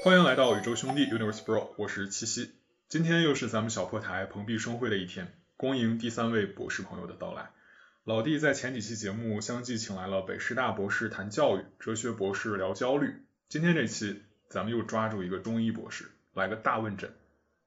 欢迎来到宇宙兄弟 Universe Bro，我是七夕。今天又是咱们小破台蓬荜生辉的一天，恭迎第三位博士朋友的到来。老弟在前几期节目相继请来了北师大博士谈教育，哲学博士聊焦虑。今天这期咱们又抓住一个中医博士，来个大问诊。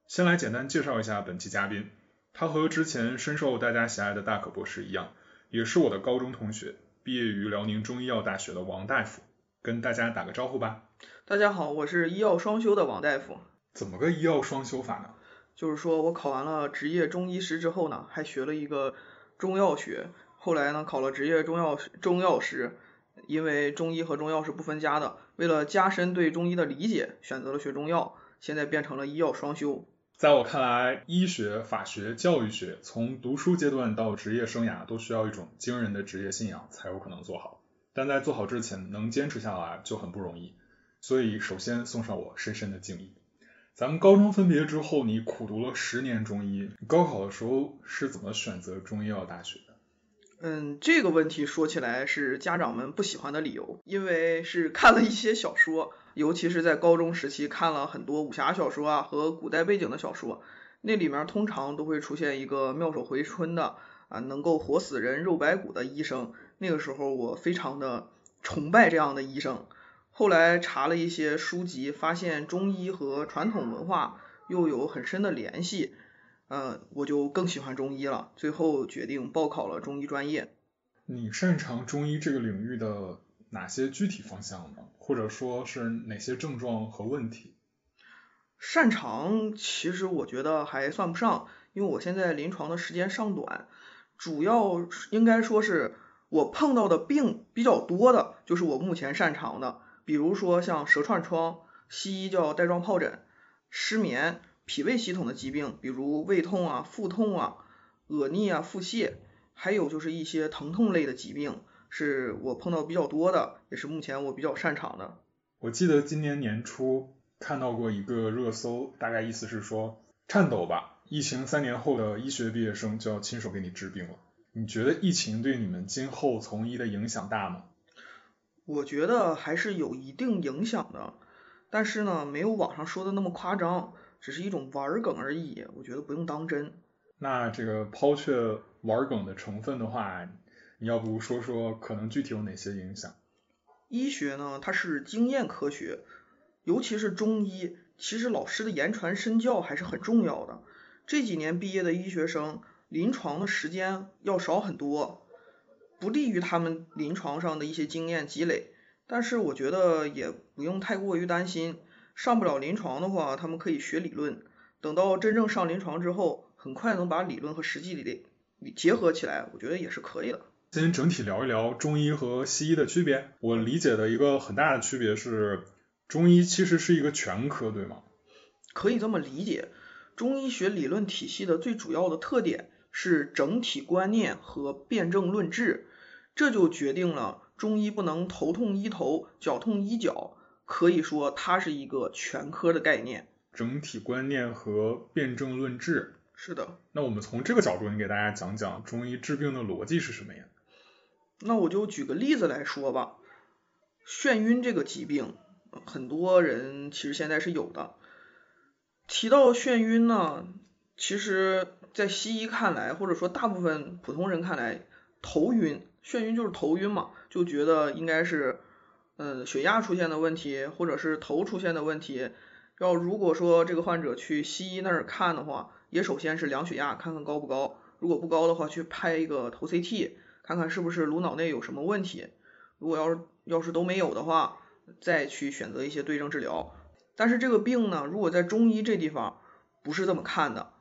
先来简单介绍一下本期嘉宾，他和之前深受大家喜爱的大可博士一样，也是我的高中同学，毕业于辽宁中医药大学的王大夫。跟大家打个招呼吧。大家好，我是医药双修的王大夫。怎么个医药双修法呢？就是说我考完了职业中医师之后呢，还学了一个中药学，后来呢考了职业中药中药师，因为中医和中药是不分家的，为了加深对中医的理解，选择了学中药，现在变成了医药双修。在我看来，医学、法学、教育学，从读书阶段到职业生涯，都需要一种惊人的职业信仰，才有可能做好。但在做好之前，能坚持下来就很不容易，所以首先送上我深深的敬意。咱们高中分别之后，你苦读了十年中医，高考的时候是怎么选择中医药大学的？嗯，这个问题说起来是家长们不喜欢的理由，因为是看了一些小说，尤其是在高中时期看了很多武侠小说啊和古代背景的小说，那里面通常都会出现一个妙手回春的啊，能够活死人肉白骨的医生。那个时候我非常的崇拜这样的医生，后来查了一些书籍，发现中医和传统文化又有很深的联系，嗯，我就更喜欢中医了，最后决定报考了中医专业。你擅长中医这个领域的哪些具体方向呢？或者说是哪些症状和问题？擅长其实我觉得还算不上，因为我现在临床的时间尚短，主要应该说是。我碰到的病比较多的，就是我目前擅长的，比如说像舌串疮，西医叫带状疱疹，失眠，脾胃系统的疾病，比如胃痛啊、腹痛啊、恶逆啊、腹泻，还有就是一些疼痛类的疾病，是我碰到比较多的，也是目前我比较擅长的。我记得今年年初看到过一个热搜，大概意思是说，颤抖吧，疫情三年后的医学毕业生就要亲手给你治病了。你觉得疫情对你们今后从医的影响大吗？我觉得还是有一定影响的，但是呢，没有网上说的那么夸张，只是一种玩梗而已，我觉得不用当真。那这个抛却玩梗的成分的话，你要不说说可能具体有哪些影响？医学呢，它是经验科学，尤其是中医，其实老师的言传身教还是很重要的。这几年毕业的医学生。临床的时间要少很多，不利于他们临床上的一些经验积累。但是我觉得也不用太过于担心，上不了临床的话，他们可以学理论。等到真正上临床之后，很快能把理论和实际里结合起来，我觉得也是可以的。先整体聊一聊中医和西医的区别。我理解的一个很大的区别是，中医其实是一个全科，对吗？可以这么理解，中医学理论体系的最主要的特点。是整体观念和辨证论治，这就决定了中医不能头痛医头，脚痛医脚，可以说它是一个全科的概念。整体观念和辨证论治，是的。那我们从这个角度，你给大家讲讲中医治病的逻辑是什么呀？那我就举个例子来说吧，眩晕这个疾病，很多人其实现在是有的。提到眩晕呢，其实。在西医看来，或者说大部分普通人看来，头晕、眩晕就是头晕嘛，就觉得应该是，嗯，血压出现的问题，或者是头出现的问题。要如果说这个患者去西医那儿看的话，也首先是量血压，看看高不高。如果不高的话，去拍一个头 CT，看看是不是颅脑内有什么问题。如果要是要是都没有的话，再去选择一些对症治疗。但是这个病呢，如果在中医这地方不是这么看的。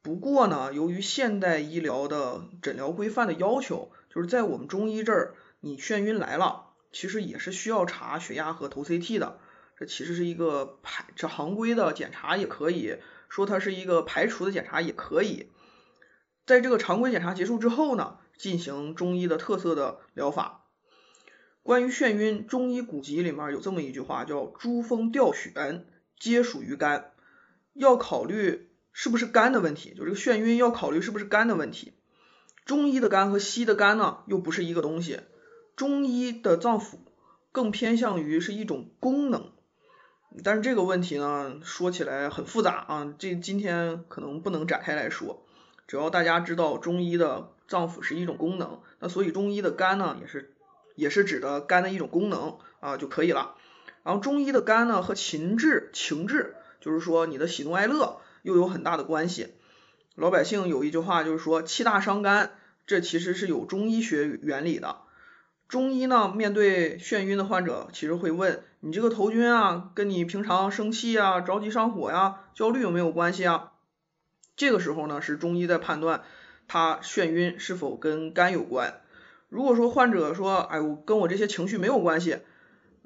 不过呢，由于现代医疗的诊疗规范的要求，就是在我们中医这儿，你眩晕来了，其实也是需要查血压和头 CT 的。这其实是一个排，这常规的检查也可以说它是一个排除的检查也可以。在这个常规检查结束之后呢，进行中医的特色的疗法。关于眩晕，中医古籍里面有这么一句话，叫诸风吊眩，皆属于肝，要考虑。是不是肝的问题？就这个眩晕要考虑是不是肝的问题。中医的肝和西医的肝呢，又不是一个东西。中医的脏腑更偏向于是一种功能，但是这个问题呢，说起来很复杂啊，这今天可能不能展开来说。只要大家知道中医的脏腑是一种功能，那所以中医的肝呢，也是也是指的肝的一种功能啊就可以了。然后中医的肝呢和情志情志，就是说你的喜怒哀乐又有很大的关系。老百姓有一句话就是说气大伤肝，这其实是有中医学原理的。中医呢面对眩晕的患者，其实会问你这个头晕啊，跟你平常生气啊、着急上火呀、焦虑有没有关系啊？这个时候呢是中医在判断他眩晕是否跟肝有关。如果说患者说，哎，我跟我这些情绪没有关系，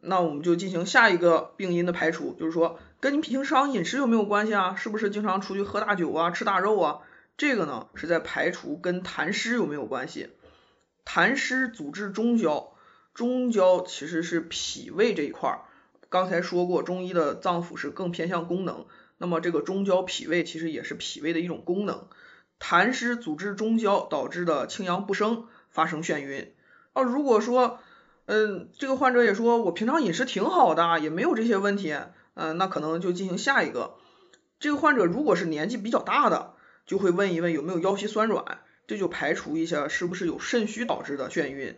那我们就进行下一个病因的排除，就是说跟你平常饮食有没有关系啊？是不是经常出去喝大酒啊、吃大肉啊？这个呢是在排除跟痰湿有没有关系。痰湿阻滞中焦，中焦其实是脾胃这一块儿。刚才说过，中医的脏腑是更偏向功能，那么这个中焦脾胃其实也是脾胃的一种功能。痰湿阻滞中焦导致的清阳不升，发生眩晕。啊，如果说，嗯，这个患者也说我平常饮食挺好的，也没有这些问题，嗯，那可能就进行下一个。这个患者如果是年纪比较大的，就会问一问有没有腰膝酸软。这就排除一下是不是有肾虚导致的眩晕。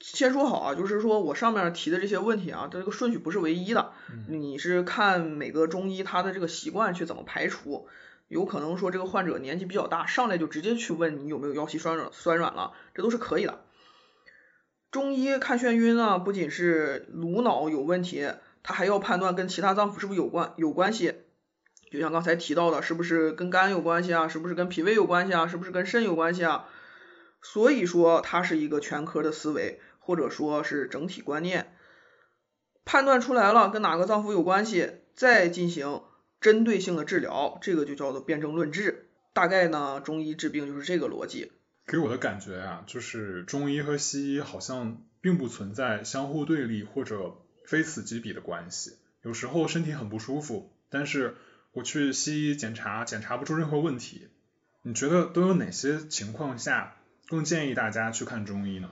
先说好啊，就是说我上面提的这些问题啊，它这个顺序不是唯一的，你是看每个中医他的这个习惯去怎么排除。有可能说这个患者年纪比较大，上来就直接去问你有没有腰膝酸软酸软了，这都是可以的。中医看眩晕呢，不仅是颅脑有问题，他还要判断跟其他脏腑是不是有关有关系。就像刚才提到的，是不是跟肝有关系啊？是不是跟脾胃有关系啊？是不是跟肾有关系啊？所以说它是一个全科的思维，或者说是整体观念。判断出来了跟哪个脏腑有关系，再进行针对性的治疗，这个就叫做辨证论治。大概呢，中医治病就是这个逻辑。给我的感觉啊，就是中医和西医好像并不存在相互对立或者非此即彼的关系。有时候身体很不舒服，但是我去西医检查，检查不出任何问题。你觉得都有哪些情况下更建议大家去看中医呢？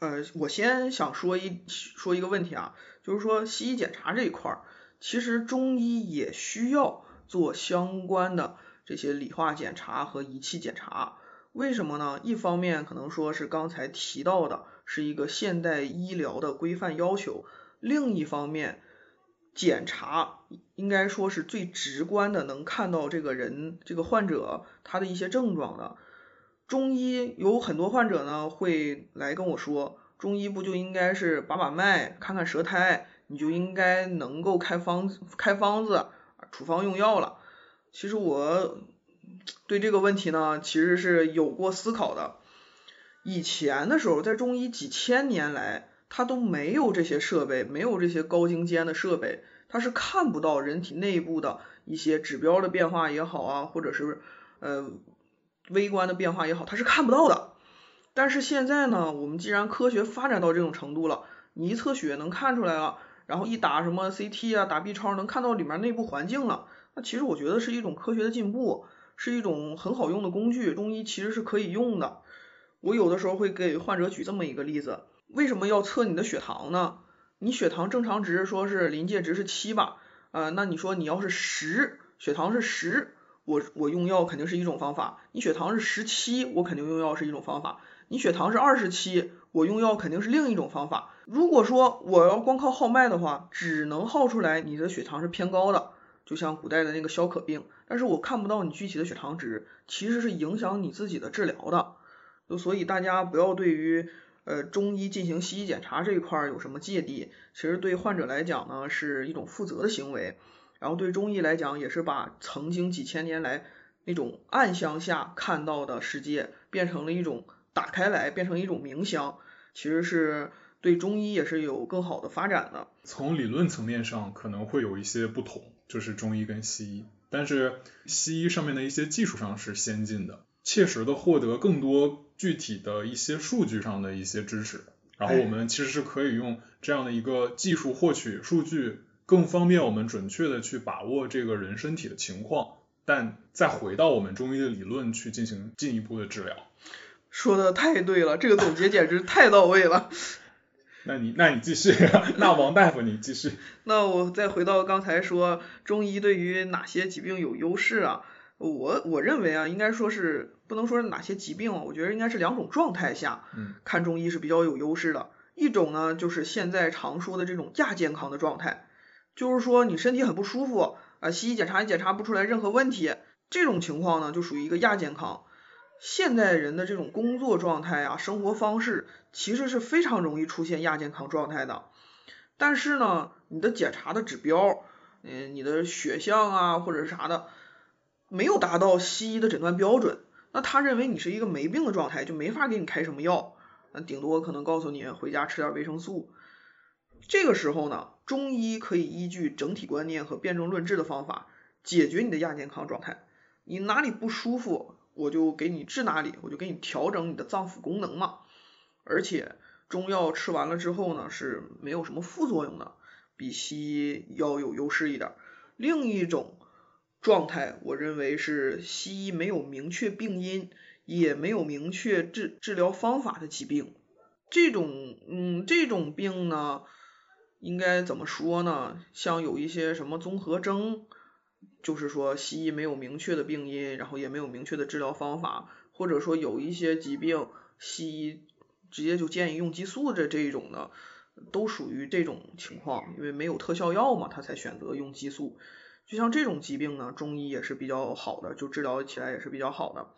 呃，我先想说一说一个问题啊，就是说西医检查这一块儿，其实中医也需要做相关的这些理化检查和仪器检查。为什么呢？一方面可能说是刚才提到的是一个现代医疗的规范要求，另一方面。检查应该说是最直观的，能看到这个人这个患者他的一些症状的。中医有很多患者呢会来跟我说，中医不就应该是把把脉、看看舌苔，你就应该能够开方开方子、处方用药了。其实我对这个问题呢，其实是有过思考的。以前的时候，在中医几千年来。它都没有这些设备，没有这些高精尖的设备，它是看不到人体内部的一些指标的变化也好啊，或者是呃微观的变化也好，它是看不到的。但是现在呢，我们既然科学发展到这种程度了，你一测血能看出来了，然后一打什么 CT 啊，打 B 超能看到里面内部环境了，那其实我觉得是一种科学的进步，是一种很好用的工具，中医其实是可以用的。我有的时候会给患者举这么一个例子。为什么要测你的血糖呢？你血糖正常值说是临界值是七吧，呃，那你说你要是十，血糖是十，我我用药肯定是一种方法。你血糖是十七，我肯定用药是一种方法。你血糖是二十七，我用药肯定是另一种方法。如果说我要光靠号脉的话，只能号出来你的血糖是偏高的，就像古代的那个消渴病，但是我看不到你具体的血糖值，其实是影响你自己的治疗的。所以大家不要对于。呃，中医进行西医检查这一块有什么芥蒂？其实对患者来讲呢，是一种负责的行为。然后对中医来讲，也是把曾经几千年来那种暗箱下看到的世界，变成了一种打开来，变成一种明箱。其实是对中医也是有更好的发展的。从理论层面上可能会有一些不同，就是中医跟西医，但是西医上面的一些技术上是先进的。切实的获得更多具体的一些数据上的一些支持，然后我们其实是可以用这样的一个技术获取数据，更方便我们准确的去把握这个人身体的情况，但再回到我们中医的理论去进行进一步的治疗。说的太对了，这个总结简直太到位了。那你那你继续，那王大夫你继续。那我再回到刚才说中医对于哪些疾病有优势啊？我我认为啊，应该说是不能说是哪些疾病啊，我觉得应该是两种状态下，看中医是比较有优势的。一种呢，就是现在常说的这种亚健康的状态，就是说你身体很不舒服啊，西医检查也检查不出来任何问题，这种情况呢就属于一个亚健康。现代人的这种工作状态啊，生活方式其实是非常容易出现亚健康状态的。但是呢，你的检查的指标，嗯，你的血象啊或者是啥的。没有达到西医的诊断标准，那他认为你是一个没病的状态，就没法给你开什么药，那顶多可能告诉你回家吃点维生素。这个时候呢，中医可以依据整体观念和辩证论治的方法解决你的亚健康状态。你哪里不舒服，我就给你治哪里，我就给你调整你的脏腑功能嘛。而且中药吃完了之后呢，是没有什么副作用的，比西医要有优势一点。另一种。状态，我认为是西医没有明确病因，也没有明确治治疗方法的疾病。这种，嗯，这种病呢，应该怎么说呢？像有一些什么综合征，就是说西医没有明确的病因，然后也没有明确的治疗方法，或者说有一些疾病，西医直接就建议用激素的这一种的，都属于这种情况，因为没有特效药嘛，他才选择用激素。就像这种疾病呢，中医也是比较好的，就治疗起来也是比较好的。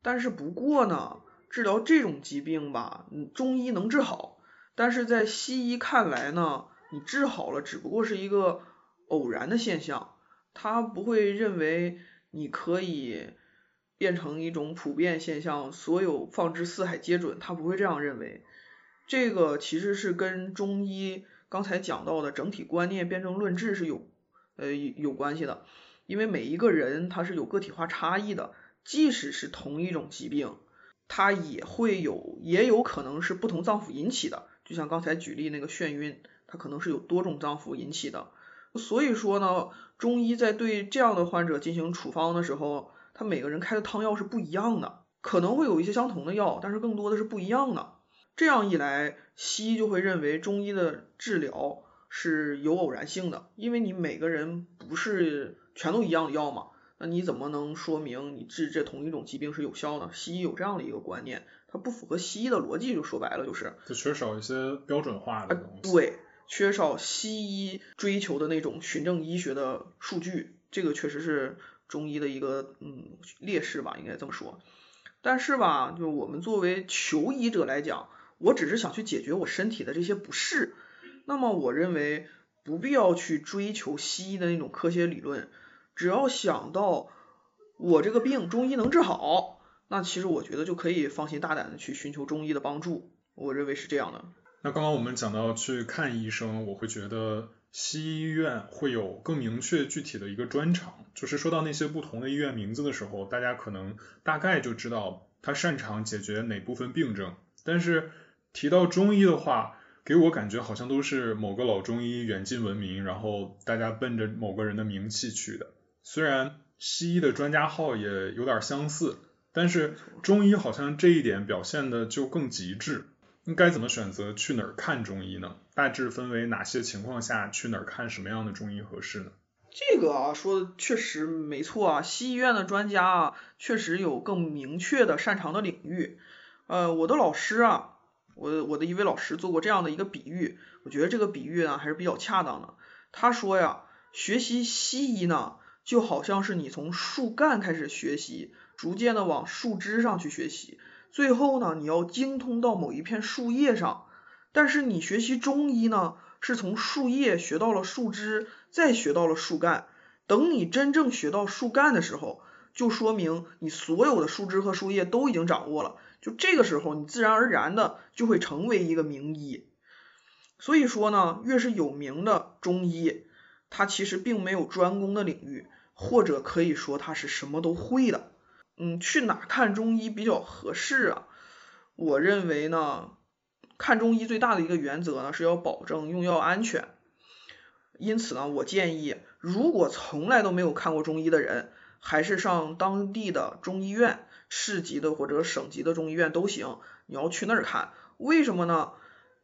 但是不过呢，治疗这种疾病吧，中医能治好，但是在西医看来呢，你治好了只不过是一个偶然的现象，他不会认为你可以变成一种普遍现象，所有放之四海皆准，他不会这样认为。这个其实是跟中医刚才讲到的整体观念、辩证论治是有。呃，有关系的，因为每一个人他是有个体化差异的，即使是同一种疾病，它也会有，也有可能是不同脏腑引起的。就像刚才举例那个眩晕，它可能是有多种脏腑引起的。所以说呢，中医在对这样的患者进行处方的时候，他每个人开的汤药是不一样的，可能会有一些相同的药，但是更多的是不一样的。这样一来，西医就会认为中医的治疗。是有偶然性的，因为你每个人不是全都一样的药嘛，那你怎么能说明你治这同一种疾病是有效的？西医有这样的一个观念，它不符合西医的逻辑，就说白了就是，就缺少一些标准化的东西。对，缺少西医追求的那种循证医学的数据，这个确实是中医的一个嗯劣势吧，应该这么说。但是吧，就我们作为求医者来讲，我只是想去解决我身体的这些不适。那么我认为不必要去追求西医的那种科学理论，只要想到我这个病中医能治好，那其实我觉得就可以放心大胆的去寻求中医的帮助。我认为是这样的。那刚刚我们讲到去看医生，我会觉得西医院会有更明确具体的一个专长，就是说到那些不同的医院名字的时候，大家可能大概就知道他擅长解决哪部分病症。但是提到中医的话，给我感觉好像都是某个老中医远近闻名，然后大家奔着某个人的名气去的。虽然西医的专家号也有点相似，但是中医好像这一点表现的就更极致。应该怎么选择去哪儿看中医呢？大致分为哪些情况下去哪儿看什么样的中医合适呢？这个啊说的确实没错啊，西医院的专家啊确实有更明确的擅长的领域。呃，我的老师啊。我我的一位老师做过这样的一个比喻，我觉得这个比喻呢还是比较恰当的。他说呀，学习西医呢，就好像是你从树干开始学习，逐渐的往树枝上去学习，最后呢，你要精通到某一片树叶上。但是你学习中医呢，是从树叶学到了树枝，再学到了树干。等你真正学到树干的时候，就说明你所有的树枝和树叶都已经掌握了。就这个时候，你自然而然的就会成为一个名医。所以说呢，越是有名的中医，他其实并没有专攻的领域，或者可以说他是什么都会的。嗯，去哪看中医比较合适啊？我认为呢，看中医最大的一个原则呢，是要保证用药安全。因此呢，我建议，如果从来都没有看过中医的人，还是上当地的中医院。市级的或者省级的中医院都行，你要去那儿看，为什么呢？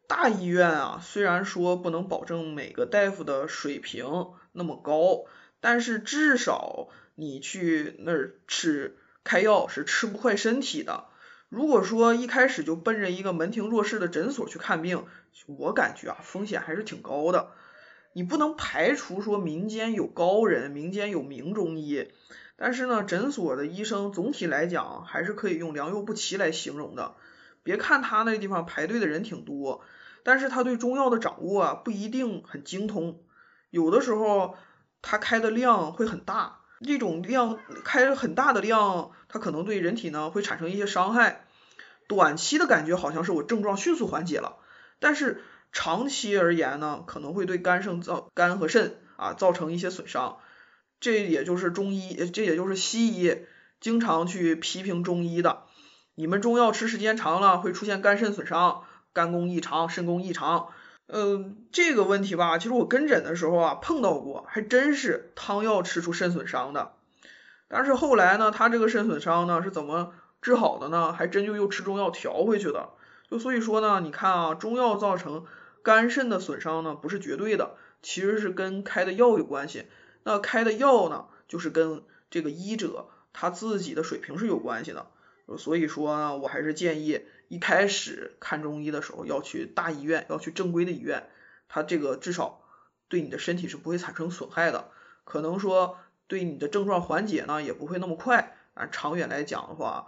大医院啊，虽然说不能保证每个大夫的水平那么高，但是至少你去那儿吃开药是吃不坏身体的。如果说一开始就奔着一个门庭若市的诊所去看病，我感觉啊风险还是挺高的。你不能排除说民间有高人，民间有名中医，但是呢，诊所的医生总体来讲还是可以用良莠不齐来形容的。别看他那地方排队的人挺多，但是他对中药的掌握啊不一定很精通，有的时候他开的量会很大，这种量开很大的量，它可能对人体呢会产生一些伤害。短期的感觉好像是我症状迅速缓解了，但是。长期而言呢，可能会对肝肾造肝和肾啊造成一些损伤，这也就是中医，这也就是西医经常去批评中医的。你们中药吃时间长了会出现肝肾损伤、肝功异常、肾功异常。嗯，这个问题吧，其实我跟诊的时候啊碰到过，还真是汤药吃出肾损伤的。但是后来呢，他这个肾损伤呢是怎么治好的呢？还真就又吃中药调回去的。就所以说呢，你看啊，中药造成肝肾的损伤呢，不是绝对的，其实是跟开的药有关系。那开的药呢，就是跟这个医者他自己的水平是有关系的。所以说呢，我还是建议一开始看中医的时候要去大医院，要去正规的医院，他这个至少对你的身体是不会产生损害的。可能说对你的症状缓解呢，也不会那么快，啊，长远来讲的话，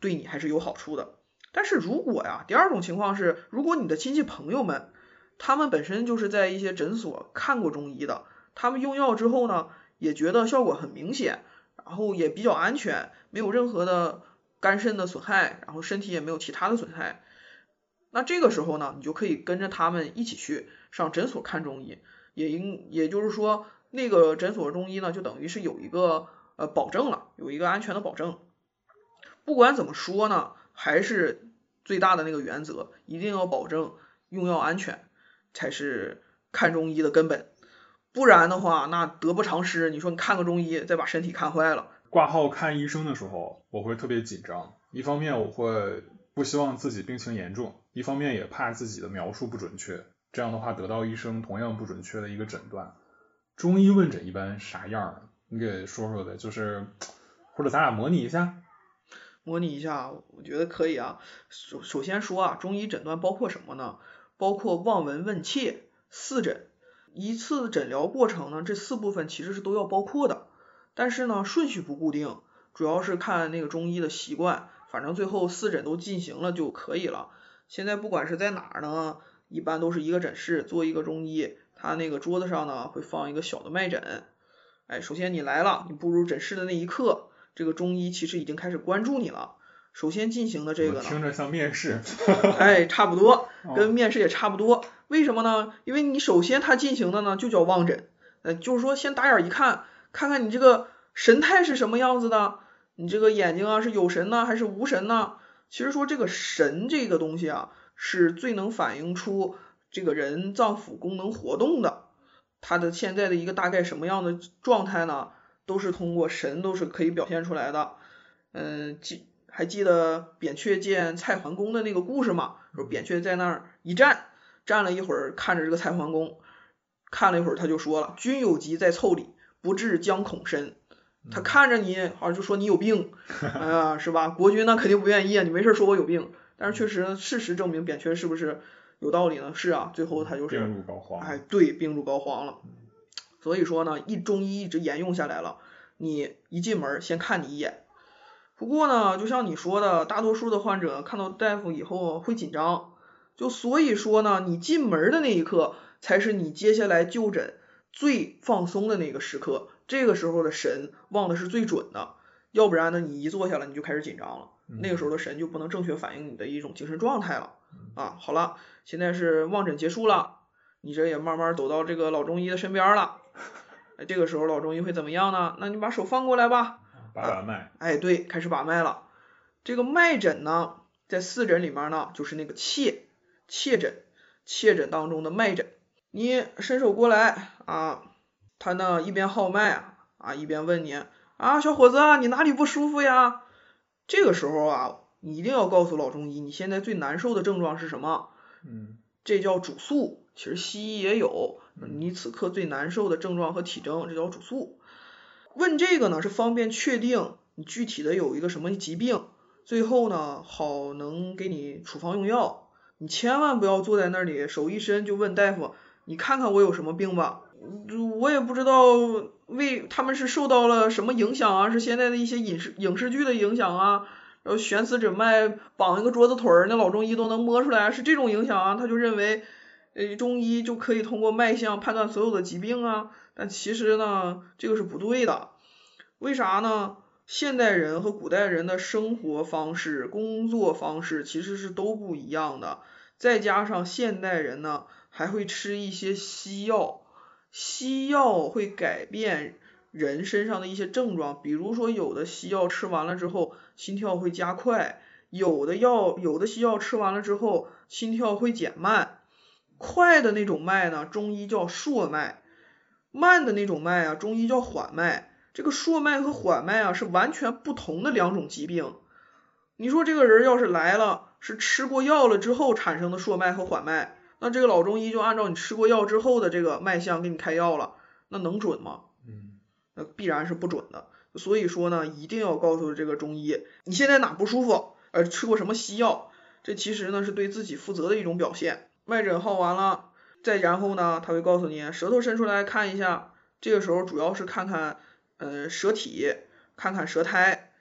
对你还是有好处的。但是如果呀，第二种情况是，如果你的亲戚朋友们，他们本身就是在一些诊所看过中医的，他们用药之后呢，也觉得效果很明显，然后也比较安全，没有任何的肝肾的损害，然后身体也没有其他的损害，那这个时候呢，你就可以跟着他们一起去上诊所看中医，也应也就是说，那个诊所中医呢，就等于是有一个呃保证了，有一个安全的保证。不管怎么说呢。还是最大的那个原则，一定要保证用药安全，才是看中医的根本。不然的话，那得不偿失。你说你看个中医，再把身体看坏了。挂号看医生的时候，我会特别紧张。一方面我会不希望自己病情严重，一方面也怕自己的描述不准确，这样的话得到医生同样不准确的一个诊断。中医问诊一般啥样？你给说说呗，就是或者咱俩模拟一下。模拟一下，我觉得可以啊。首首先说啊，中医诊断包括什么呢？包括望闻问切四诊。一次诊疗过程呢，这四部分其实是都要包括的。但是呢，顺序不固定，主要是看那个中医的习惯。反正最后四诊都进行了就可以了。现在不管是在哪儿呢，一般都是一个诊室做一个中医，他那个桌子上呢会放一个小的脉诊。哎，首先你来了，你步入诊室的那一刻。这个中医其实已经开始关注你了。首先进行的这个，听着像面试，哎，差不多，跟面试也差不多。为什么呢？因为你首先他进行的呢就叫望诊，呃，就是说先打眼一看，看看你这个神态是什么样子的，你这个眼睛啊是有神呢还是无神呢？其实说这个神这个东西啊，是最能反映出这个人脏腑功能活动的，他的现在的一个大概什么样的状态呢？都是通过神都是可以表现出来的，嗯，记还记得扁鹊见蔡桓公的那个故事吗？说扁鹊在那儿一站，站了一会儿，看着这个蔡桓公，看了一会儿，他就说了：“君有疾在腠理，不治将恐深。”他看着你，好像就说你有病，哎呀，是吧？国君那肯定不愿意啊，你没事说我有病。但是确实，事实证明扁鹊是不是有道理呢？是啊，最后他就是，病入膏肓。哎，对，病入膏肓了。所以说呢，一中医一直沿用下来了。你一进门先看你一眼。不过呢，就像你说的，大多数的患者看到大夫以后会紧张。就所以说呢，你进门的那一刻才是你接下来就诊最放松的那个时刻。这个时候的神望的是最准的。要不然呢，你一坐下来你就开始紧张了。那个时候的神就不能正确反映你的一种精神状态了。啊，好了，现在是望诊结束了，你这也慢慢走到这个老中医的身边了。哎，这个时候老中医会怎么样呢？那你把手放过来吧。把把脉。哎，对，开始把脉了。这个脉诊呢，在四诊里面呢，就是那个切切诊，切诊当中的脉诊。你伸手过来啊，他呢一边号脉啊啊，一边问你啊，小伙子，你哪里不舒服呀？这个时候啊，你一定要告诉老中医，你现在最难受的症状是什么？嗯。这叫主诉。其实西医也有，你此刻最难受的症状和体征，这叫主诉。问这个呢，是方便确定你具体的有一个什么疾病，最后呢，好能给你处方用药。你千万不要坐在那里，手一伸就问大夫，你看看我有什么病吧。我也不知道为他们是受到了什么影响啊，是现在的一些影视影视剧的影响啊，然后悬丝诊脉绑一个桌子腿儿，那老中医都能摸出来，是这种影响啊，他就认为。呃，中医就可以通过脉象判断所有的疾病啊，但其实呢，这个是不对的。为啥呢？现代人和古代人的生活方式、工作方式其实是都不一样的。再加上现代人呢，还会吃一些西药，西药会改变人身上的一些症状，比如说有的西药吃完了之后，心跳会加快；有的药，有的西药吃完了之后，心跳会减慢。快的那种脉呢，中医叫硕脉；慢的那种脉啊，中医叫缓脉。这个硕脉和缓脉啊，是完全不同的两种疾病。你说这个人要是来了，是吃过药了之后产生的硕脉和缓脉，那这个老中医就按照你吃过药之后的这个脉象给你开药了，那能准吗？嗯，那必然是不准的。所以说呢，一定要告诉这个中医，你现在哪不舒服，呃，吃过什么西药，这其实呢是对自己负责的一种表现。脉诊号完了，再然后呢，他会告诉你，舌头伸出来看一下，这个时候主要是看看，呃，舌体，看看舌苔，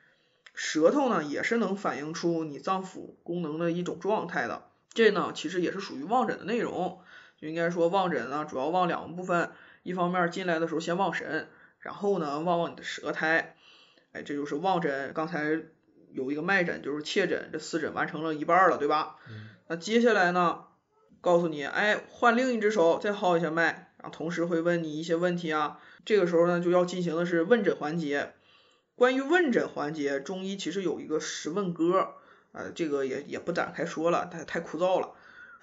舌头呢也是能反映出你脏腑功能的一种状态的，这呢其实也是属于望诊的内容，就应该说望诊呢主要望两个部分，一方面进来的时候先望神，然后呢望望你的舌苔，哎，这就是望诊，刚才有一个脉诊就是切诊，这四诊完成了一半了，对吧？那接下来呢？告诉你，哎，换另一只手再号一下脉，然后同时会问你一些问题啊。这个时候呢，就要进行的是问诊环节。关于问诊环节，中医其实有一个十问歌，呃，这个也也不展开说了，太太枯燥了。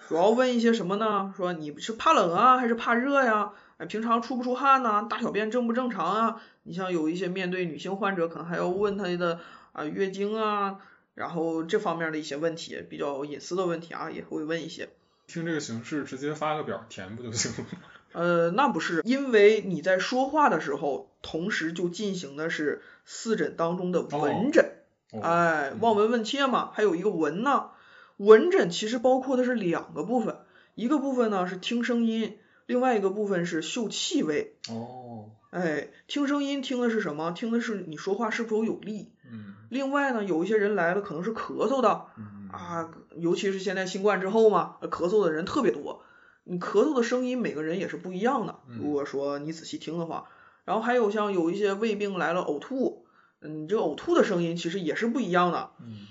主要问一些什么呢？说你是怕冷啊，还是怕热呀？哎，平常出不出汗呐？大小便正不正常啊？你像有一些面对女性患者，可能还要问她的啊月经啊，然后这方面的一些问题，比较隐私的问题啊，也会问一些。听这个形式，直接发个表填不就行了吗？呃，那不是，因为你在说话的时候，同时就进行的是四诊当中的闻诊，哎，望闻问切嘛，还有一个闻呢。闻诊其实包括的是两个部分，一个部分呢是听声音，另外一个部分是嗅气味。哦。哎，听声音听的是什么？听的是你说话是否有力。嗯。另外呢，有一些人来了可能是咳嗽的。嗯。啊，尤其是现在新冠之后嘛，咳嗽的人特别多。你咳嗽的声音每个人也是不一样的。如果说你仔细听的话，然后还有像有一些胃病来了呕吐，嗯，这个呕吐的声音其实也是不一样的。嗯。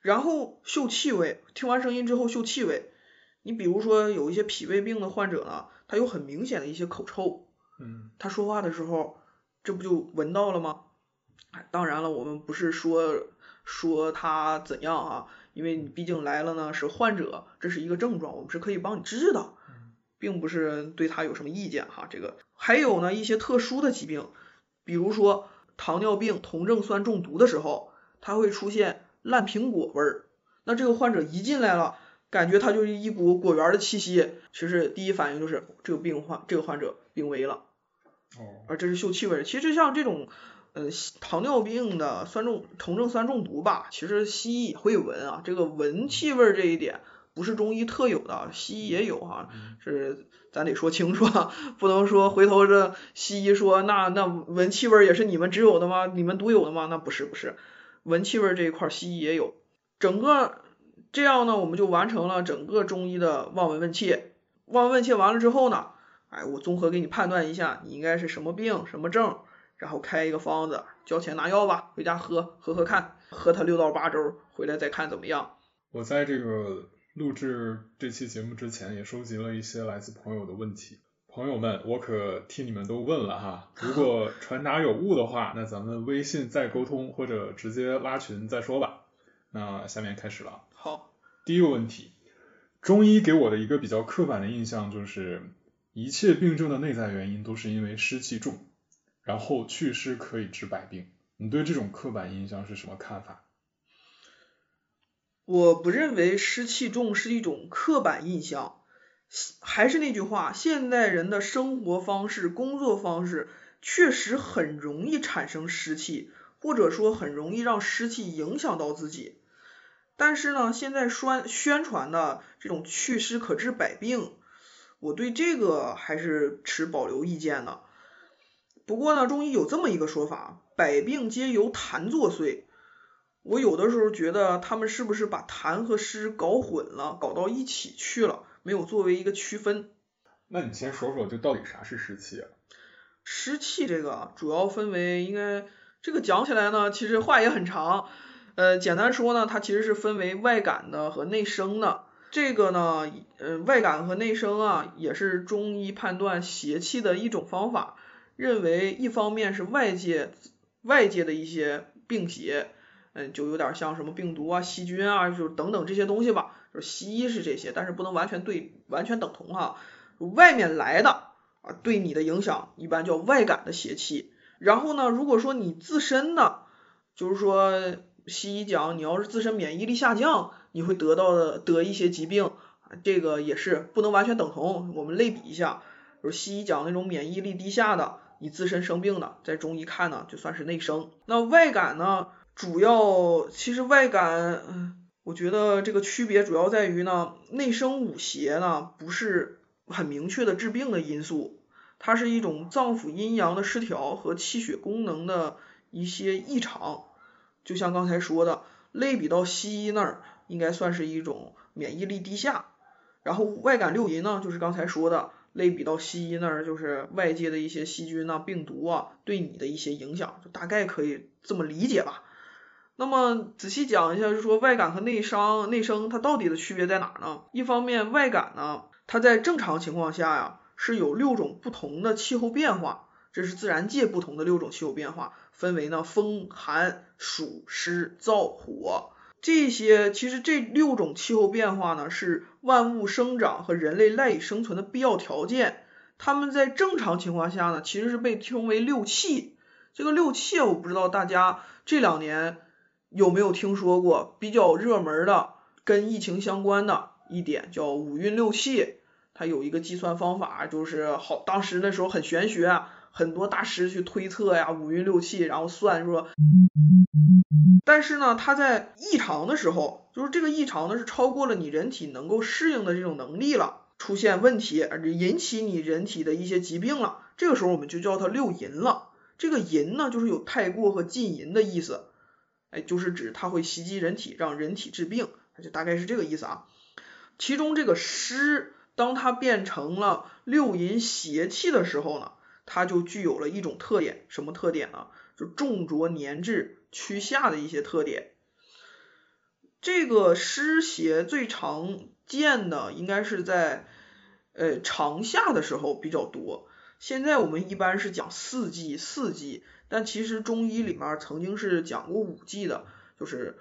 然后嗅气味，听完声音之后嗅气味。你比如说有一些脾胃病的患者呢，他有很明显的一些口臭。嗯。他说话的时候，这不就闻到了吗？哎，当然了，我们不是说说他怎样啊。因为你毕竟来了呢，是患者，这是一个症状，我们是可以帮你治的，并不是对他有什么意见哈。这个还有呢，一些特殊的疾病，比如说糖尿病酮症酸中毒的时候，它会出现烂苹果味儿。那这个患者一进来了，感觉他就是一股果园的气息，其实第一反应就是这个病患这个患者病危了。哦。而这是嗅气味。其实像这种。呃，糖尿病的酸中酮症酸中毒吧，其实西医也会闻啊，这个闻气味这一点不是中医特有的，西医也有哈，是咱得说清楚，不能说回头这西医说那那闻气味也是你们只有的吗？你们独有的吗？那不是不是，闻气味这一块西医也有，整个这样呢，我们就完成了整个中医的望闻问切，望闻问切完了之后呢，哎，我综合给你判断一下，你应该是什么病什么症。然后开一个方子，交钱拿药吧，回家喝喝喝看，喝它六到八周，回来再看怎么样。我在这个录制这期节目之前，也收集了一些来自朋友的问题。朋友们，我可替你们都问了哈，如果传达有误的话，那咱们微信再沟通，或者直接拉群再说吧。那下面开始了。好，第一个问题，中医给我的一个比较刻板的印象就是，一切病症的内在原因都是因为湿气重。然后祛湿可以治百病，你对这种刻板印象是什么看法？我不认为湿气重是一种刻板印象，还是那句话，现代人的生活方式、工作方式确实很容易产生湿气，或者说很容易让湿气影响到自己。但是呢，现在宣宣传的这种祛湿可治百病，我对这个还是持保留意见的。不过呢，中医有这么一个说法，百病皆由痰作祟。我有的时候觉得他们是不是把痰和湿搞混了，搞到一起去了，没有作为一个区分。那你先说说，就到底啥是湿气啊？湿气这个主要分为，应该这个讲起来呢，其实话也很长。呃，简单说呢，它其实是分为外感的和内生的。这个呢，呃，外感和内生啊，也是中医判断邪气的一种方法。认为一方面是外界外界的一些病邪，嗯，就有点像什么病毒啊、细菌啊，就等等这些东西吧。就是西医是这些，但是不能完全对完全等同哈。外面来的啊，对你的影响一般叫外感的邪气。然后呢，如果说你自身呢，就是说西医讲你要是自身免疫力下降，你会得到的得一些疾病，这个也是不能完全等同。我们类比一下，就是西医讲那种免疫力低下的。你自身生病的，在中医看呢，就算是内生。那外感呢，主要其实外感，嗯，我觉得这个区别主要在于呢，内生五邪呢不是很明确的治病的因素，它是一种脏腑阴阳的失调和气血功能的一些异常。就像刚才说的，类比到西医那儿，应该算是一种免疫力低下。然后外感六淫呢，就是刚才说的。类比到西医那儿，就是外界的一些细菌啊、病毒啊对你的一些影响，就大概可以这么理解吧。那么仔细讲一下，就是说外感和内伤、内生它到底的区别在哪呢？一方面，外感呢，它在正常情况下呀是有六种不同的气候变化，这是自然界不同的六种气候变化，分为呢风寒暑湿燥火。这些其实这六种气候变化呢，是万物生长和人类赖以生存的必要条件。它们在正常情况下呢，其实是被称为六气。这个六气，我不知道大家这两年有没有听说过比较热门的跟疫情相关的一点，叫五运六气。它有一个计算方法，就是好当时那时候很玄学啊，很多大师去推测呀，五运六气，然后算说。但是呢，它在异常的时候，就是这个异常呢是超过了你人体能够适应的这种能力了，出现问题，而引起你人体的一些疾病了。这个时候我们就叫它六淫了。这个淫呢，就是有太过和禁淫的意思，哎，就是指它会袭击人体，让人体治病，就大概是这个意思啊。其中这个湿，当它变成了六淫邪气的时候呢，它就具有了一种特点，什么特点呢？就重浊粘滞。趋下的一些特点，这个湿邪最常见的应该是在呃长夏的时候比较多。现在我们一般是讲四季，四季，但其实中医里面曾经是讲过五季的，就是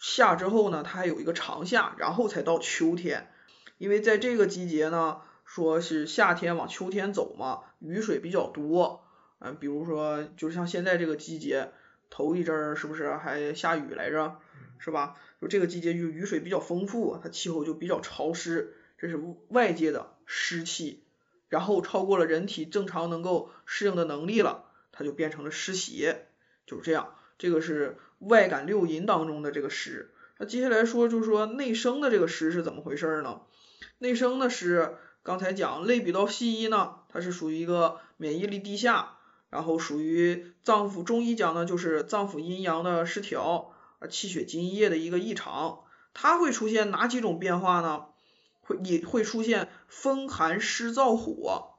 夏之后呢，它还有一个长夏，然后才到秋天。因为在这个季节呢，说是夏天往秋天走嘛，雨水比较多，嗯，比如说就像现在这个季节。头一阵儿是不是还下雨来着？是吧？就这个季节就雨水比较丰富，它气候就比较潮湿，这是外界的湿气，然后超过了人体正常能够适应的能力了，它就变成了湿邪，就是这样。这个是外感六淫当中的这个湿。那接下来说就是说内生的这个湿是怎么回事呢？内生的湿，刚才讲类比到西医呢，它是属于一个免疫力低下。然后属于脏腑，中医讲呢，就是脏腑阴阳的失调，啊，气血津液的一个异常，它会出现哪几种变化呢？会也会出现风寒湿燥火。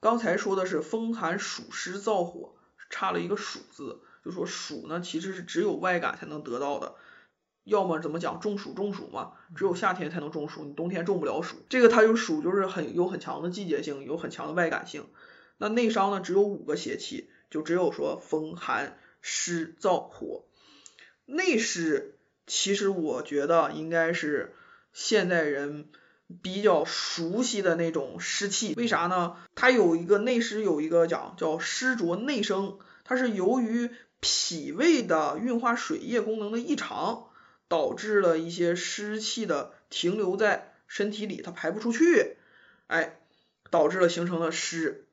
刚才说的是风寒暑湿燥火，差了一个暑字，就说暑呢其实是只有外感才能得到的，要么怎么讲中暑中暑嘛，只有夏天才能中暑，你冬天中不了暑。这个它就暑就是很有很强的季节性，有很强的外感性。那内伤呢，只有五个邪气，就只有说风寒湿燥火。内湿其实我觉得应该是现代人比较熟悉的那种湿气，为啥呢？它有一个内湿，有一个讲叫湿浊内生，它是由于脾胃的运化水液功能的异常，导致了一些湿气的停留在身体里，它排不出去。哎，导致了形成了湿，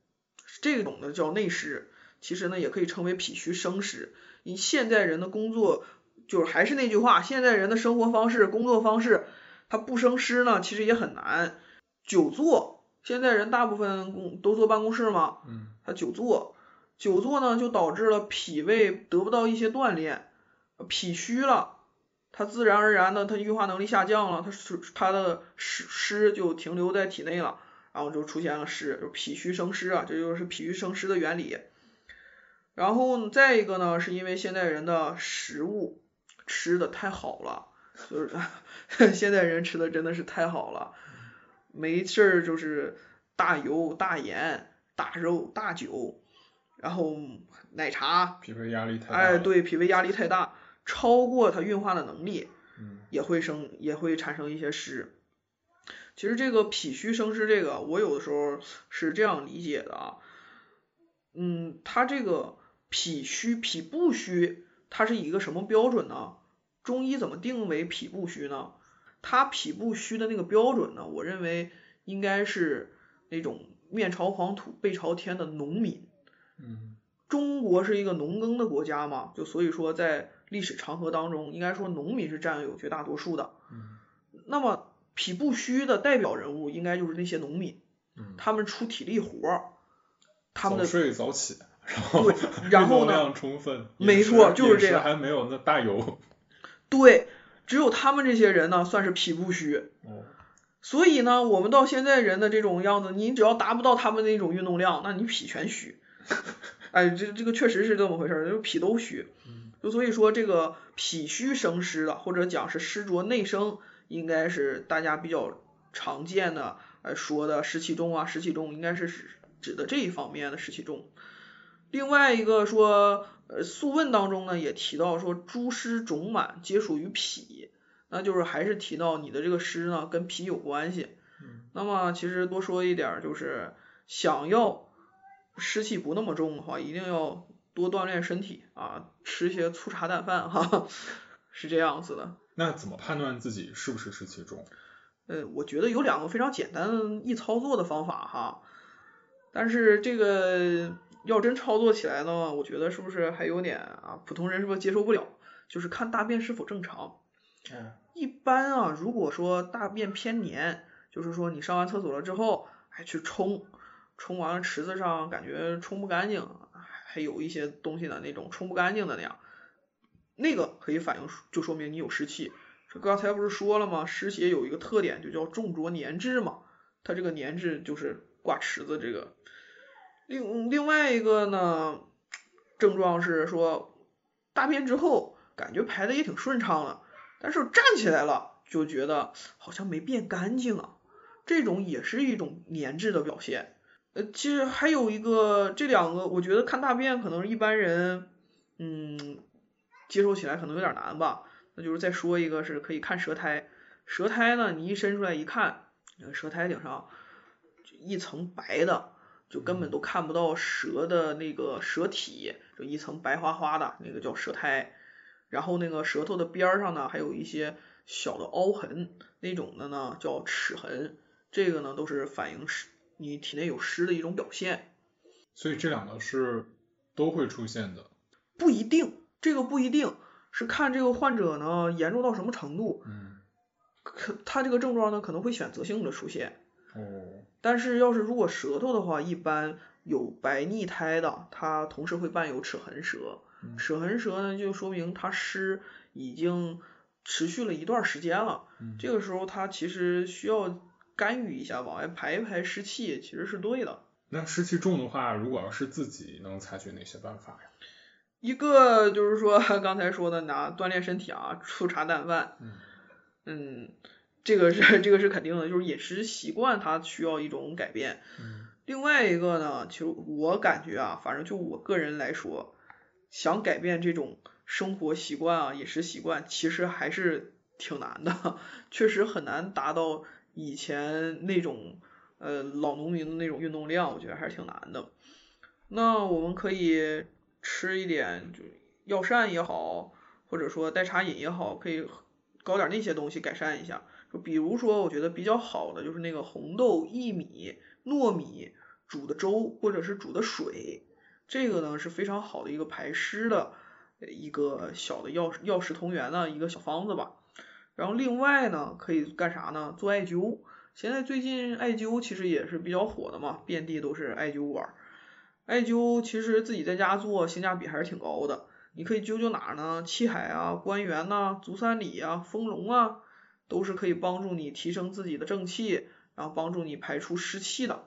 这种呢叫内湿。其实呢也可以称为脾虚生湿。你现在人的工作就是还是那句话，现在人的生活方式、工作方式，他不生湿呢，其实也很难。久坐，现在人大部分工都坐办公室嘛，嗯，他久坐，久坐呢就导致了脾胃得不到一些锻炼，脾虚了，他自然而然的他运化能力下降了，他是他的湿湿就停留在体内了，然后就出现了湿，就脾虚生湿啊，这就是脾虚生湿的原理。然后再一个呢，是因为现代人的食物吃的太好了，就是 现在人吃的真的是太好了，没事儿就是大油大盐大肉大酒，然后奶茶，脾胃压力太大，哎，对，脾胃压力太大，超过它运化的能力，嗯，也会生也会产生一些湿。其实这个脾虚生湿，这个我有的时候是这样理解的啊，嗯，它这个。脾虚、脾不虚，它是一个什么标准呢？中医怎么定为脾不虚呢？它脾不虚的那个标准呢？我认为应该是那种面朝黄土背朝天的农民。嗯，中国是一个农耕的国家嘛，就所以说在历史长河当中，应该说农民是占有绝大多数的。嗯，那么脾不虚的代表人物应该就是那些农民。嗯，他们出体力活儿，他们的早睡早起。对，然后呢？量充分，没错，就是这样。还没有那大油。对，只有他们这些人呢，算是脾不虚。哦。所以呢，我们到现在人的这种样子，你只要达不到他们那种运动量，那你脾全虚。哎，这这个确实是这么回事儿，就脾都虚。嗯。就所以说，这个脾虚生湿的，或者讲是湿浊内生，应该是大家比较常见的哎说的湿气重啊，湿气重，应该是指指的这一方面的湿气重。另外一个说，呃，《素问》当中呢也提到说，诸湿肿满皆属于脾，那就是还是提到你的这个湿呢跟脾有关系。嗯。那么其实多说一点，就是想要湿气不那么重的话，一定要多锻炼身体啊，吃一些粗茶淡饭哈，是这样子的。那怎么判断自己是不是湿气重？呃，我觉得有两个非常简单易操作的方法哈，但是这个。要真操作起来呢，我觉得是不是还有点啊？普通人是不是接受不了？就是看大便是否正常。嗯。一般啊，如果说大便偏黏，就是说你上完厕所了之后还去冲，冲完了池子上感觉冲不干净，还有一些东西的那种冲不干净的那样，那个可以反映就说明你有湿气。这刚才不是说了吗？湿邪有一个特点就叫重浊黏滞嘛，它这个黏滞就是挂池子这个。另另外一个呢，症状是说大便之后感觉排的也挺顺畅了，但是站起来了就觉得好像没变干净啊，这种也是一种粘滞的表现。呃，其实还有一个这两个，我觉得看大便可能一般人嗯接受起来可能有点难吧。那就是再说一个是可以看舌苔，舌苔呢你一伸出来一看，舌苔顶上一层白的。就根本都看不到蛇的那个舌体，就一层白花花的那个叫舌苔，然后那个舌头的边上呢还有一些小的凹痕，那种的呢叫齿痕，这个呢都是反映湿你体内有湿的一种表现。所以这两个是都会出现的？不一定，这个不一定是看这个患者呢严重到什么程度，嗯，可他这个症状呢可能会选择性的出现。哦。但是要是如果舌头的话，一般有白腻苔的，它同时会伴有齿痕舌。齿痕舌呢，就说明它湿已经持续了一段时间了。这个时候它其实需要干预一下，往外排一排湿气，其实是对的。那湿气重的话，如果要是自己能采取哪些办法呀？一个就是说 刚才说的，拿锻炼身体啊，粗茶淡饭。嗯。嗯。这个是 这个是肯定的，就是饮食习惯它需要一种改变。另外一个呢，其实我感觉啊，反正就我个人来说，想改变这种生活习惯啊、饮食习惯，其实还是挺难的，确实很难达到以前那种呃老农民的那种运动量，我觉得还是挺难的。那我们可以吃一点，就药膳也好，或者说代茶饮也好，可以搞点那些东西改善一下。就比如说，我觉得比较好的就是那个红豆、薏米、糯米煮的粥，或者是煮的水，这个呢是非常好的一个排湿的一个小的药药食同源的一个小方子吧。然后另外呢，可以干啥呢？做艾灸。现在最近艾灸其实也是比较火的嘛，遍地都是艾灸馆。艾灸其实自己在家做性价比还是挺高的。你可以灸灸哪呢？气海啊、关元呐、足三里啊、丰隆啊，都是可以帮助你提升自己的正气，然后帮助你排出湿气的。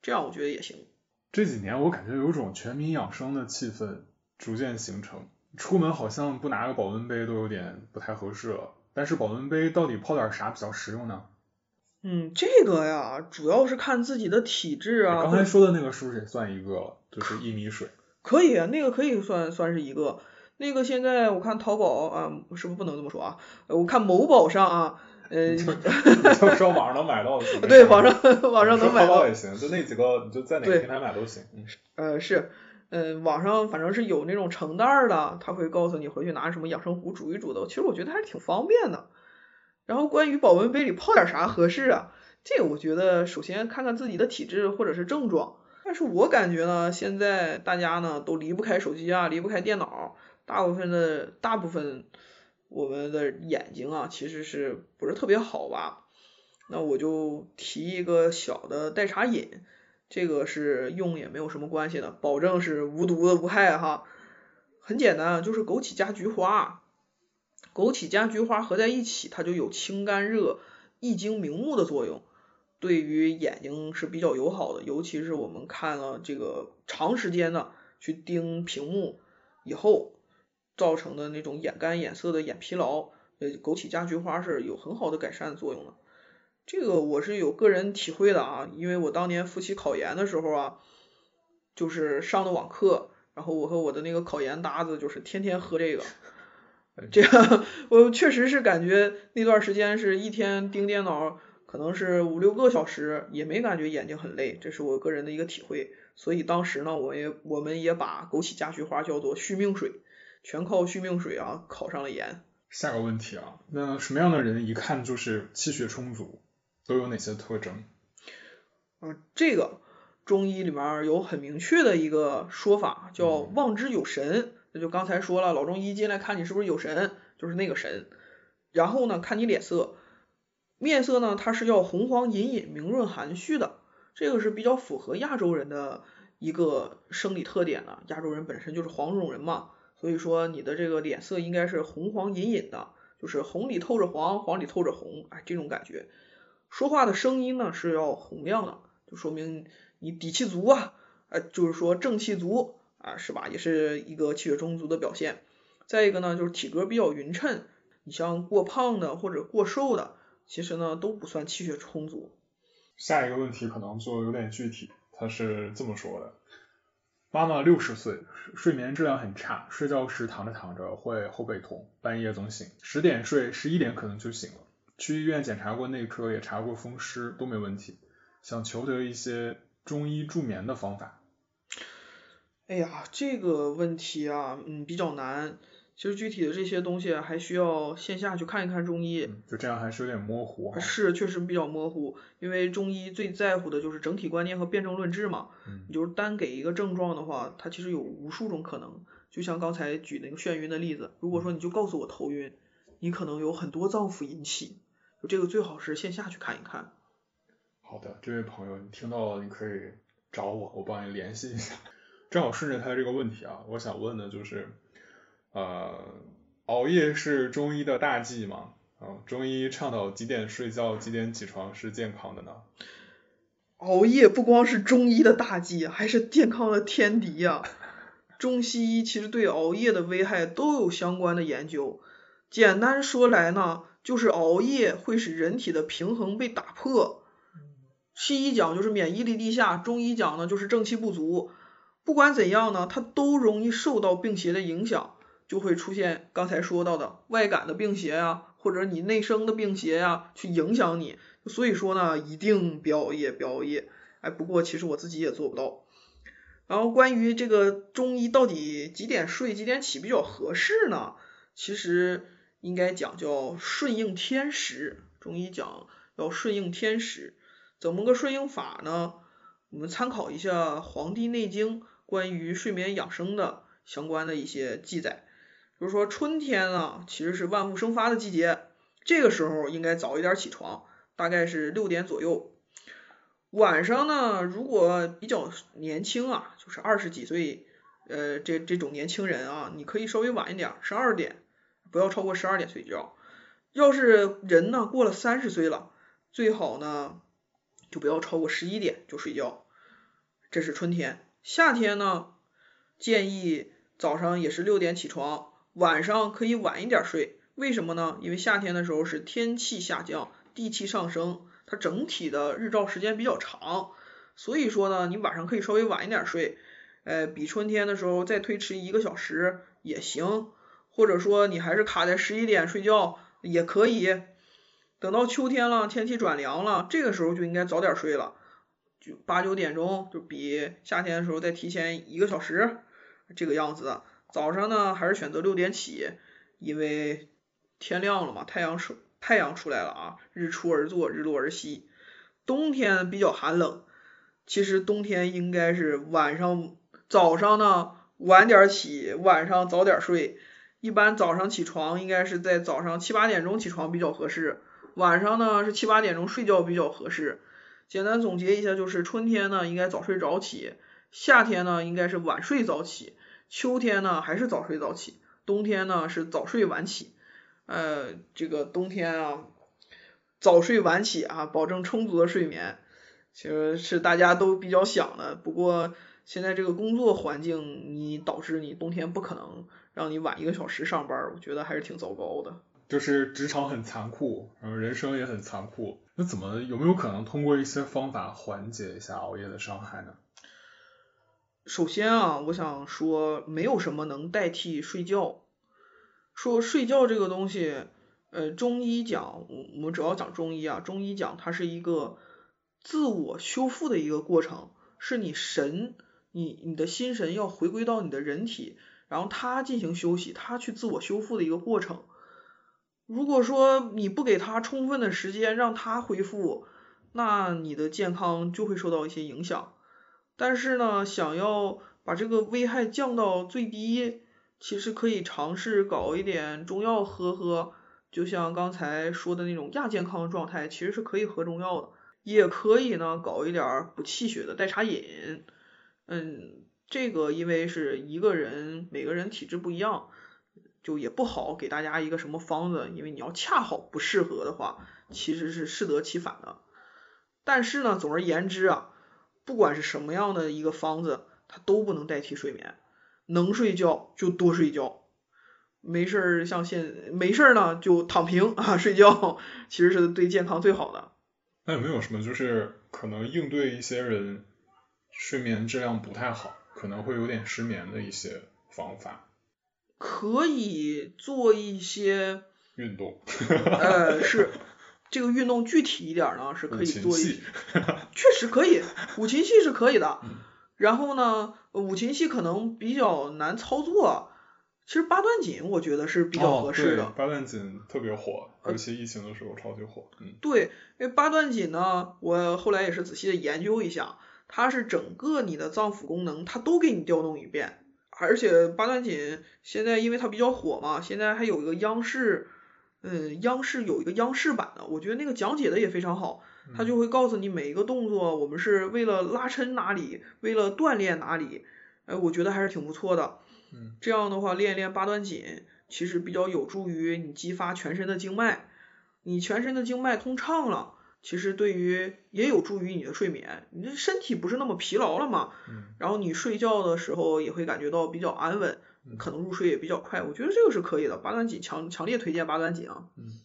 这样我觉得也行。这几年我感觉有种全民养生的气氛逐渐形成，出门好像不拿个保温杯都有点不太合适了。但是保温杯到底泡点啥比较实用呢？嗯，这个呀，主要是看自己的体质啊。刚才说的那个是不是也算一个？就是薏米水。可以，那个可以算算是一个。那个现在我看淘宝啊，是不是不能这么说啊？我看某宝上啊，呃，就说网上能买到的。对，网上网上能买到。也行，就那几个，你就在哪个平台买都行。呃，是，嗯，网上反正是有那种成袋的，他会告诉你回去拿什么养生壶煮一煮的。其实我觉得还是挺方便的。然后关于保温杯里泡点啥合适啊？这个我觉得首先看看自己的体质或者是症状。但是我感觉呢，现在大家呢都离不开手机啊，离不开电脑。大部分的大部分我们的眼睛啊，其实是不是特别好吧？那我就提一个小的代茶饮，这个是用也没有什么关系的，保证是无毒的无害哈。很简单，就是枸杞加菊花，枸杞加菊花合在一起，它就有清肝热、益精明目的作用，对于眼睛是比较友好的。尤其是我们看了这个长时间的去盯屏幕以后。造成的那种眼干眼涩的眼疲劳，呃，枸杞加菊花是有很好的改善作用的。这个我是有个人体会的啊，因为我当年复习考研的时候啊，就是上的网课，然后我和我的那个考研搭子就是天天喝这个，这样我确实是感觉那段时间是一天盯电脑，可能是五六个小时，也没感觉眼睛很累，这是我个人的一个体会。所以当时呢，我也我们也把枸杞加菊花叫做续命水。全靠续命水啊，考上了研。下个问题啊，那什么样的人一看就是气血充足？都有哪些特征？嗯，这个中医里面有很明确的一个说法，叫望之有神。那就刚才说了，老中医进来看你是不是有神，就是那个神。然后呢，看你脸色，面色呢，它是要红黄隐隐、明润含蓄的。这个是比较符合亚洲人的一个生理特点的。亚洲人本身就是黄种人嘛。所以说你的这个脸色应该是红黄隐隐的，就是红里透着黄，黄里透着红，哎，这种感觉。说话的声音呢是要洪亮的，就说明你底气足啊，哎，就是说正气足啊，是吧？也是一个气血充足的表现。再一个呢，就是体格比较匀称，你像过胖的或者过瘦的，其实呢都不算气血充足。下一个问题可能就有点具体，他是这么说的。妈妈六十岁，睡眠质量很差，睡觉时躺着躺着会后背痛，半夜总醒。十点睡，十一点可能就醒了。去医院检查过内科，也查过风湿，都没问题。想求得一些中医助眠的方法。哎呀，这个问题啊，嗯，比较难。其实具体的这些东西还需要线下去看一看中医，就这样还是有点模糊。是，确实比较模糊，因为中医最在乎的就是整体观念和辩证论治嘛。嗯。你就是单给一个症状的话，它其实有无数种可能。就像刚才举那个眩晕的例子，如果说你就告诉我头晕，你可能有很多脏腑引起，就这个最好是线下去看一看。好的，这位朋友，你听到了，你可以找我，我帮你联系一下。正好顺着他这个问题啊，我想问的就是。呃，熬夜是中医的大忌吗？啊，中医倡导几点睡觉，几点起床是健康的呢？熬夜不光是中医的大忌，还是健康的天敌呀！中西医其实对熬夜的危害都有相关的研究。简单说来呢，就是熬夜会使人体的平衡被打破。西医讲就是免疫力低下，中医讲呢就是正气不足。不管怎样呢，它都容易受到病邪的影响。就会出现刚才说到的外感的病邪呀，或者你内生的病邪呀，去影响你。所以说呢，一定不要熬夜，不要熬夜。哎，不过其实我自己也做不到。然后关于这个中医到底几点睡几点起比较合适呢？其实应该讲叫顺应天时，中医讲要顺应天时，怎么个顺应法呢？我们参考一下《黄帝内经》关于睡眠养生的相关的一些记载，就是说春天啊，其实是万物生发的季节，这个时候应该早一点起床，大概是六点左右。晚上呢，如果比较年轻啊，就是二十几岁，呃，这这种年轻人啊，你可以稍微晚一点，十二点，不要超过十二点睡觉。要是人呢过了三十岁了，最好呢就不要超过十一点就睡觉。这是春天。夏天呢，建议早上也是六点起床，晚上可以晚一点睡。为什么呢？因为夏天的时候是天气下降，地气上升。它整体的日照时间比较长，所以说呢，你晚上可以稍微晚一点睡，呃，比春天的时候再推迟一个小时也行，或者说你还是卡在十一点睡觉也可以。等到秋天了，天气转凉了，这个时候就应该早点睡了，就八九点钟，就比夏天的时候再提前一个小时，这个样子。早上呢，还是选择六点起，因为天亮了嘛，太阳出。太阳出来了啊，日出而作，日落而息。冬天比较寒冷，其实冬天应该是晚上早上呢晚点起，晚上早点睡。一般早上起床应该是在早上七八点钟起床比较合适，晚上呢是七八点钟睡觉比较合适。简单总结一下，就是春天呢应该早睡早起，夏天呢应该是晚睡早起，秋天呢还是早睡早起，冬天呢是早睡晚起。呃，这个冬天啊，早睡晚起啊，保证充足的睡眠，其实是大家都比较想的。不过现在这个工作环境，你导致你冬天不可能让你晚一个小时上班，我觉得还是挺糟糕的。就是职场很残酷，然后人生也很残酷。那怎么有没有可能通过一些方法缓解一下熬夜的伤害呢？首先啊，我想说，没有什么能代替睡觉。说睡觉这个东西，呃，中医讲，我们主要讲中医啊，中医讲它是一个自我修复的一个过程，是你神，你你的心神要回归到你的人体，然后它进行休息，它去自我修复的一个过程。如果说你不给它充分的时间让它恢复，那你的健康就会受到一些影响。但是呢，想要把这个危害降到最低。其实可以尝试搞一点中药喝喝，就像刚才说的那种亚健康状态，其实是可以喝中药的。也可以呢，搞一点补气血的代茶饮。嗯，这个因为是一个人，每个人体质不一样，就也不好给大家一个什么方子，因为你要恰好不适合的话，其实是适得其反的。但是呢，总而言之啊，不管是什么样的一个方子，它都不能代替睡眠。能睡觉就多睡觉，没事儿像现没事儿呢就躺平啊睡觉，其实是对健康最好的。那有没有什么就是可能应对一些人睡眠质量不太好，可能会有点失眠的一些方法？可以做一些运动。呃，是这个运动具体一点呢，是可以做一，确实可以，五禽戏是可以的。然后呢，五禽戏可能比较难操作，其实八段锦我觉得是比较合适的。八段锦特别火，尤其疫情的时候超级火。嗯。对，因为八段锦呢，我后来也是仔细的研究一下，它是整个你的脏腑功能它都给你调动一遍，而且八段锦现在因为它比较火嘛，现在还有一个央视，嗯，央视有一个央视版的，我觉得那个讲解的也非常好。他就会告诉你每一个动作，我们是为了拉伸哪里，为了锻炼哪里，哎，我觉得还是挺不错的。嗯，这样的话练一练八段锦，其实比较有助于你激发全身的经脉，你全身的经脉通畅了，其实对于也有助于你的睡眠，你这身体不是那么疲劳了嘛。嗯。然后你睡觉的时候也会感觉到比较安稳，可能入睡也比较快，我觉得这个是可以的。八段锦强强烈推荐八段锦啊。嗯。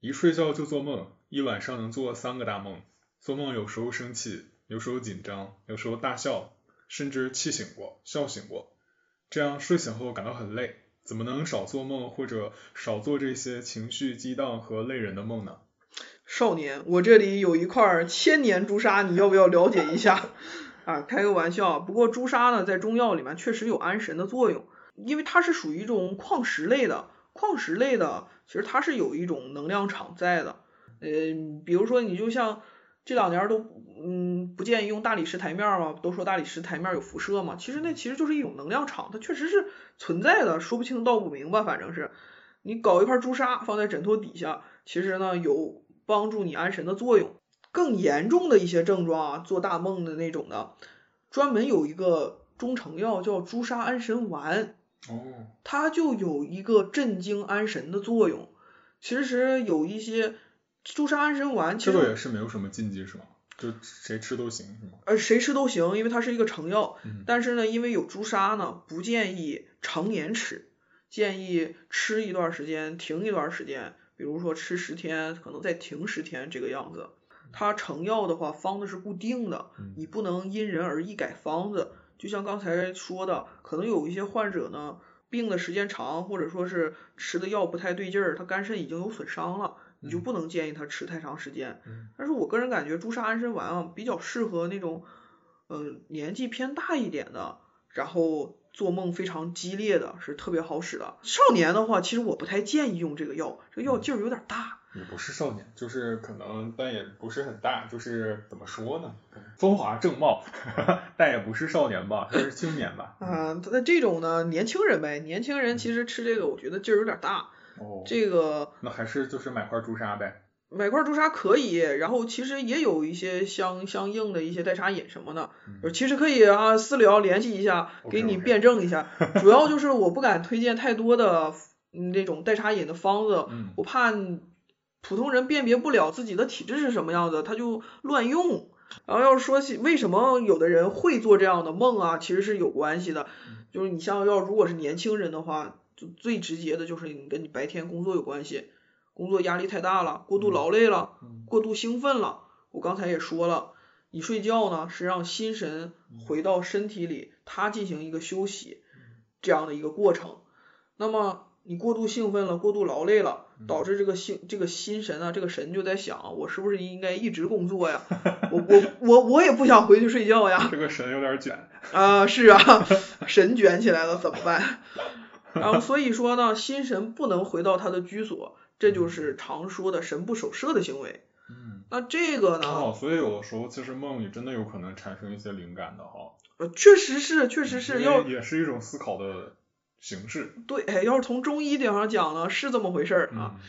一睡觉就做梦。一晚上能做三个大梦，做梦有时候生气，有时候紧张，有时候大笑，甚至气醒过，笑醒过。这样睡醒后感到很累，怎么能少做梦或者少做这些情绪激荡和累人的梦呢？少年，我这里有一块千年朱砂，你要不要了解一下？啊，开个玩笑。不过朱砂呢，在中药里面确实有安神的作用，因为它是属于一种矿石类的，矿石类的其实它是有一种能量场在的。呃，比如说你就像这两年都嗯不建议用大理石台面嘛，都说大理石台面有辐射嘛，其实那其实就是一种能量场，它确实是存在的，说不清道不明吧，反正是你搞一块朱砂放在枕头底下，其实呢有帮助你安神的作用。更严重的一些症状啊，做大梦的那种的，专门有一个中成药叫朱砂安神丸。哦，它就有一个镇惊安神的作用。其实有一些朱砂安神丸，其这实个也是没有什么禁忌是吗？就谁吃都行是吗？呃谁吃都行，因为它是一个成药。嗯但是呢，因为有朱砂呢，不建议常年吃，建议吃一段时间，停一段时间，比如说吃十天，可能再停十天这个样子。它成药的话，方子是固定的，嗯你不能因人而异改方子。就像刚才说的，可能有一些患者呢，病的时间长，或者说是吃的药不太对劲儿，他肝肾已经有损伤了，你就嗯不能建议他吃太长时间。嗯但是我个人感觉朱砂安神丸啊，比较适合那种，呃，年纪偏大一点的，然后做梦非常激烈的，是特别好使的。少年的话，其实我不太建议用这个药，这个药劲儿有点大。也不是少年，就是可能，但也不是很大，就是怎么说呢？风华正茂，但也不是少年吧，算是青年吧？啊、那这种呢，年轻人呗，年轻人其实吃这个，我觉得劲儿有点大。哦，这个那还是就是买块朱砂呗。买块朱砂可以，然后其实也有一些相相应的一些代茶饮什么的，嗯其实可以啊，私聊联系一下，给你辩证一下。主要就是我不敢推荐太多的那种代茶饮的方子，嗯我怕普通人辨别不了自己的体质是什么样子，他就乱用。然后要是说起为什么有的人会做这样的梦啊，其实是有关系的。就是你像要如果是年轻人的话，就最直接的就是你跟你白天工作有关系，工作压力太大了，过度劳累了，嗯过度兴奋了。我刚才也说了，你睡觉呢是让心神回到身体里，它进行一个休息这样的一个过程。那么你过度兴奋了，过度劳累了，导致这个心这个心神啊，这个神就在想，我是不是应该一直工作呀？我我我我也不想回去睡觉呀。这个神有点卷。啊，是啊，神卷起来了怎么办？然后所以说呢，心神不能回到他的居所，这就是常说的神不守舍的行为。嗯。那这个呢，哦，所以有的时候其实梦里真的有可能产生一些灵感的哈。呃确实是，确实是要也是一种思考的形式。对，哎要是从中医点上讲呢，是这么回事儿啊。嗯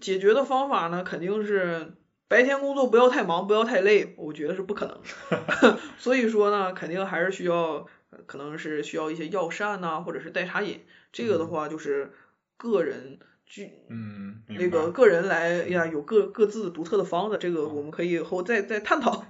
解决的方法呢，肯定是白天工作不要太忙，不要太累，我觉得是不可能。所以说呢，肯定还是需要，呃可能是需要一些药膳呐、或者是代茶饮。这个的话就是个人具嗯，那个个人来哎呀，有各各自独特的方子，这个我们可以以后再再探讨。